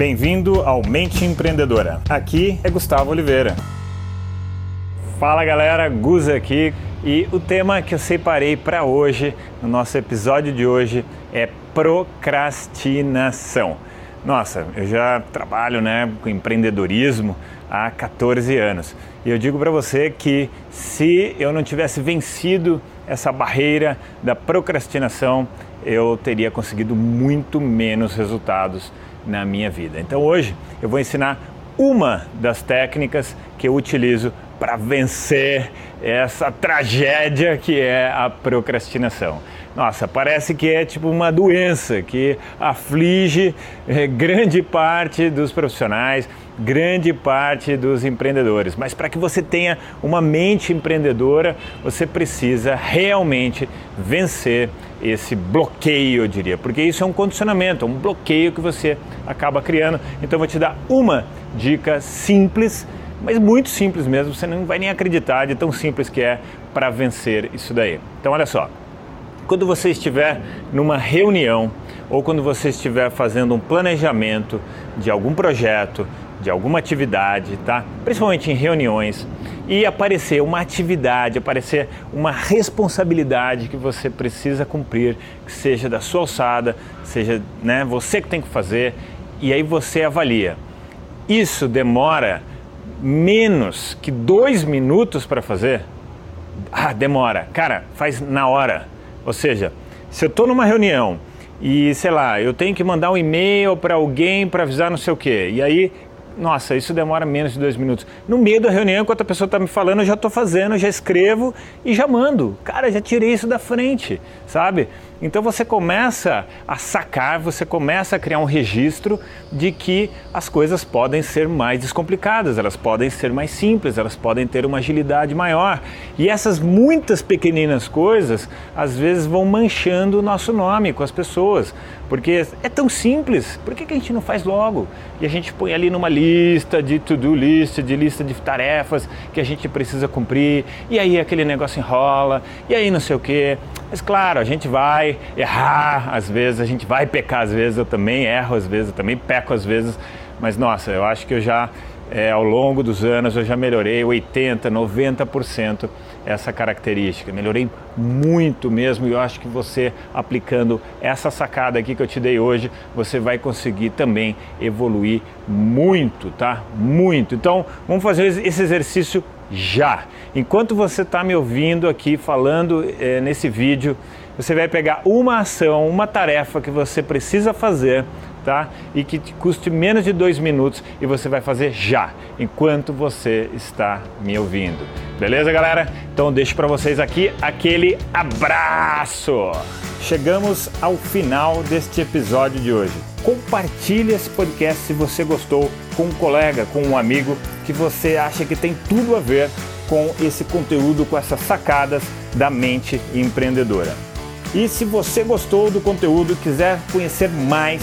Bem-vindo ao Mente Empreendedora. Aqui é Gustavo Oliveira. Fala galera, Guza aqui e o tema que eu separei para hoje, no nosso episódio de hoje, é procrastinação. Nossa, eu já trabalho né, com empreendedorismo há 14 anos e eu digo para você que se eu não tivesse vencido essa barreira da procrastinação, eu teria conseguido muito menos resultados na minha vida. Então hoje eu vou ensinar uma das técnicas que eu utilizo para vencer essa tragédia que é a procrastinação. Nossa, parece que é tipo uma doença que aflige eh, grande parte dos profissionais, grande parte dos empreendedores. Mas para que você tenha uma mente empreendedora, você precisa realmente vencer esse bloqueio, eu diria, porque isso é um condicionamento, é um bloqueio que você acaba criando. Então vou te dar uma dica simples, mas muito simples mesmo, você não vai nem acreditar de tão simples que é para vencer isso daí. Então olha só, quando você estiver numa reunião ou quando você estiver fazendo um planejamento de algum projeto, de alguma atividade, tá? Principalmente em reuniões, e aparecer uma atividade, aparecer uma responsabilidade que você precisa cumprir, que seja da sua alçada, seja né, você que tem que fazer, e aí você avalia. Isso demora menos que dois minutos para fazer? Ah, demora. Cara, faz na hora. Ou seja, se eu estou numa reunião e, sei lá, eu tenho que mandar um e-mail para alguém para avisar não sei o quê, e aí nossa, isso demora menos de dois minutos. No meio da reunião, enquanto a pessoa está me falando, eu já estou fazendo, já escrevo e já mando. Cara, já tirei isso da frente, sabe? Então você começa a sacar, você começa a criar um registro de que as coisas podem ser mais descomplicadas, elas podem ser mais simples, elas podem ter uma agilidade maior. E essas muitas pequeninas coisas às vezes vão manchando o nosso nome com as pessoas, porque é tão simples, por que, a gente não faz logo? E a gente põe ali numa lista de to-do list, de lista de tarefas que a gente precisa cumprir, e aí aquele negócio enrola, e aí não sei o que. Mas claro, a gente vai errar às vezes, a gente vai pecar às vezes, eu também erro às vezes, eu também peco às vezes, mas nossa, eu acho que eu já, é, ao longo dos anos, eu já melhorei 80%, 90% essa característica. Melhorei muito mesmo e eu acho que você aplicando essa sacada aqui que eu te dei hoje, você vai conseguir também evoluir muito, tá? Muito. Então, vamos fazer esse exercício já. Enquanto você está me ouvindo aqui falando é, nesse vídeo, você vai pegar uma ação, uma tarefa que você precisa fazer, tá? E que te custe menos de dois minutos e você vai fazer já, enquanto você está me ouvindo. Beleza, galera? Então deixo para vocês aqui aquele abraço. Chegamos ao final deste episódio de hoje. Compartilhe esse podcast se você gostou com um colega, com um amigo que você acha que tem tudo a ver com esse conteúdo, com essas sacadas da mente empreendedora. E se você gostou do conteúdo e quiser conhecer mais,